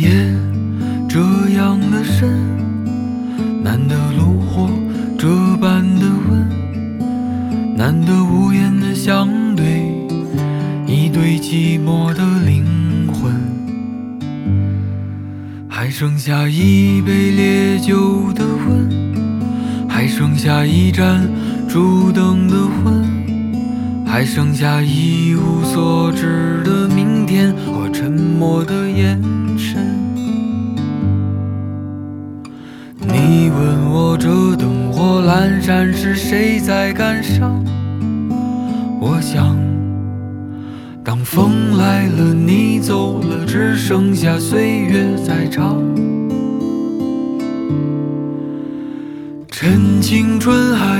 夜这样的深，难得炉火这般的温，难得无言的相对，一对寂寞的灵魂。还剩下一杯烈酒的温，还剩下一盏烛灯的昏，还剩下一无所知的明天和沉默的眼神。你问我这灯火阑珊是谁在感伤？我想，当风来了，你走了，只剩下岁月在唱。趁青春还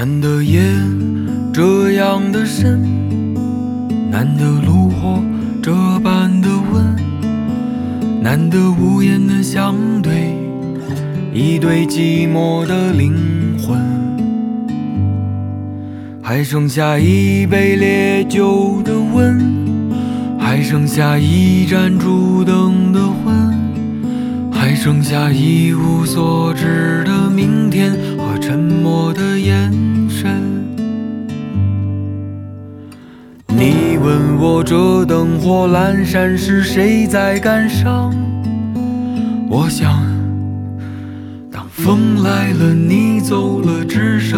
难得夜这样的深，难得炉火这般的温，难得无言的相对，一对寂寞的灵魂。还剩下一杯烈酒的温，还剩下一盏烛灯的昏，还剩下一无所知的明天和沉默的眼神。你问我这灯火阑珊是谁在感伤？我想，当风来了，你走了，只剩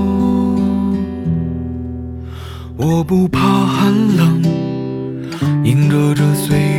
我不怕寒冷，迎着这岁